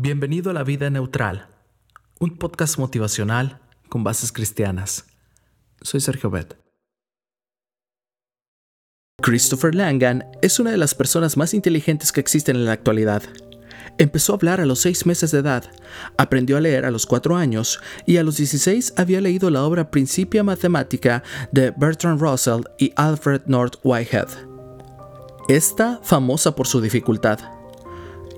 Bienvenido a La Vida Neutral, un podcast motivacional con bases cristianas. Soy Sergio Bet. Christopher Langan es una de las personas más inteligentes que existen en la actualidad. Empezó a hablar a los seis meses de edad, aprendió a leer a los cuatro años y a los 16 había leído la obra Principia Matemática de Bertrand Russell y Alfred North Whitehead. Esta famosa por su dificultad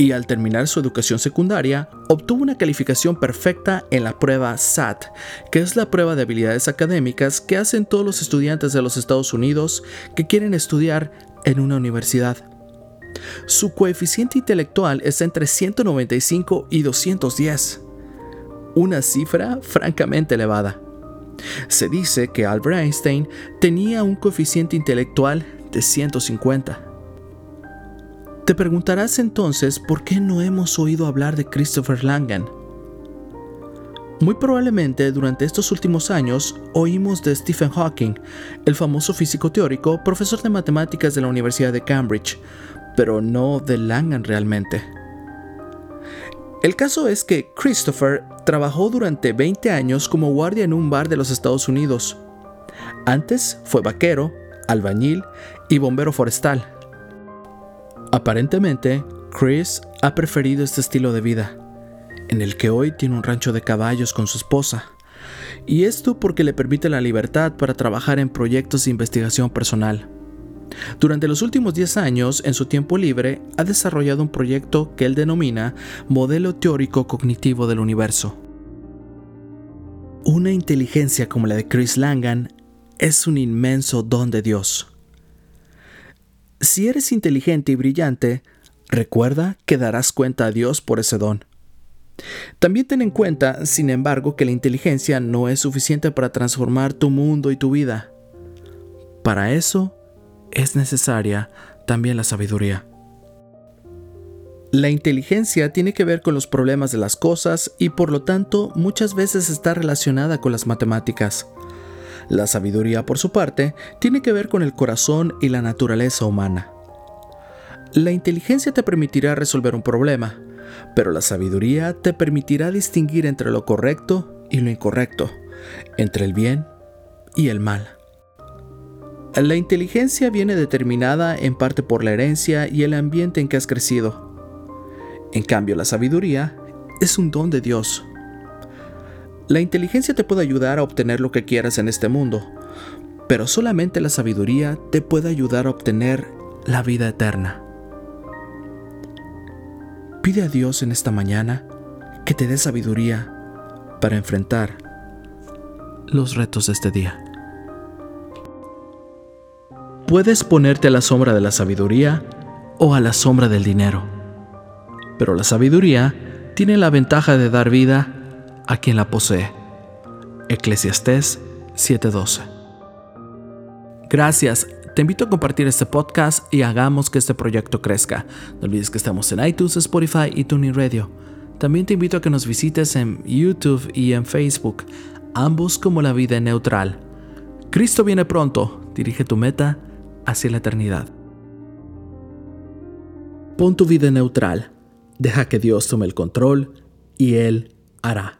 y al terminar su educación secundaria obtuvo una calificación perfecta en la prueba SAT, que es la prueba de habilidades académicas que hacen todos los estudiantes de los Estados Unidos que quieren estudiar en una universidad. Su coeficiente intelectual está entre 195 y 210, una cifra francamente elevada. Se dice que Albert Einstein tenía un coeficiente intelectual de 150. Te preguntarás entonces por qué no hemos oído hablar de Christopher Langan. Muy probablemente durante estos últimos años oímos de Stephen Hawking, el famoso físico teórico, profesor de matemáticas de la Universidad de Cambridge, pero no de Langan realmente. El caso es que Christopher trabajó durante 20 años como guardia en un bar de los Estados Unidos. Antes fue vaquero, albañil y bombero forestal. Aparentemente, Chris ha preferido este estilo de vida, en el que hoy tiene un rancho de caballos con su esposa, y esto porque le permite la libertad para trabajar en proyectos de investigación personal. Durante los últimos 10 años, en su tiempo libre, ha desarrollado un proyecto que él denomina Modelo Teórico Cognitivo del Universo. Una inteligencia como la de Chris Langan es un inmenso don de Dios. Si eres inteligente y brillante, recuerda que darás cuenta a Dios por ese don. También ten en cuenta, sin embargo, que la inteligencia no es suficiente para transformar tu mundo y tu vida. Para eso es necesaria también la sabiduría. La inteligencia tiene que ver con los problemas de las cosas y por lo tanto muchas veces está relacionada con las matemáticas. La sabiduría, por su parte, tiene que ver con el corazón y la naturaleza humana. La inteligencia te permitirá resolver un problema, pero la sabiduría te permitirá distinguir entre lo correcto y lo incorrecto, entre el bien y el mal. La inteligencia viene determinada en parte por la herencia y el ambiente en que has crecido. En cambio, la sabiduría es un don de Dios la inteligencia te puede ayudar a obtener lo que quieras en este mundo, pero solamente la sabiduría te puede ayudar a obtener la vida eterna. Pide a Dios en esta mañana que te dé sabiduría para enfrentar los retos de este día. Puedes ponerte a la sombra de la sabiduría o a la sombra del dinero, pero la sabiduría tiene la ventaja de dar vida a quien la posee. Eclesiastés 7:12. Gracias. Te invito a compartir este podcast y hagamos que este proyecto crezca. No olvides que estamos en iTunes, Spotify y Tuning Radio. También te invito a que nos visites en YouTube y en Facebook, ambos como la vida neutral. Cristo viene pronto, dirige tu meta hacia la eternidad. Pon tu vida neutral, deja que Dios tome el control y Él hará.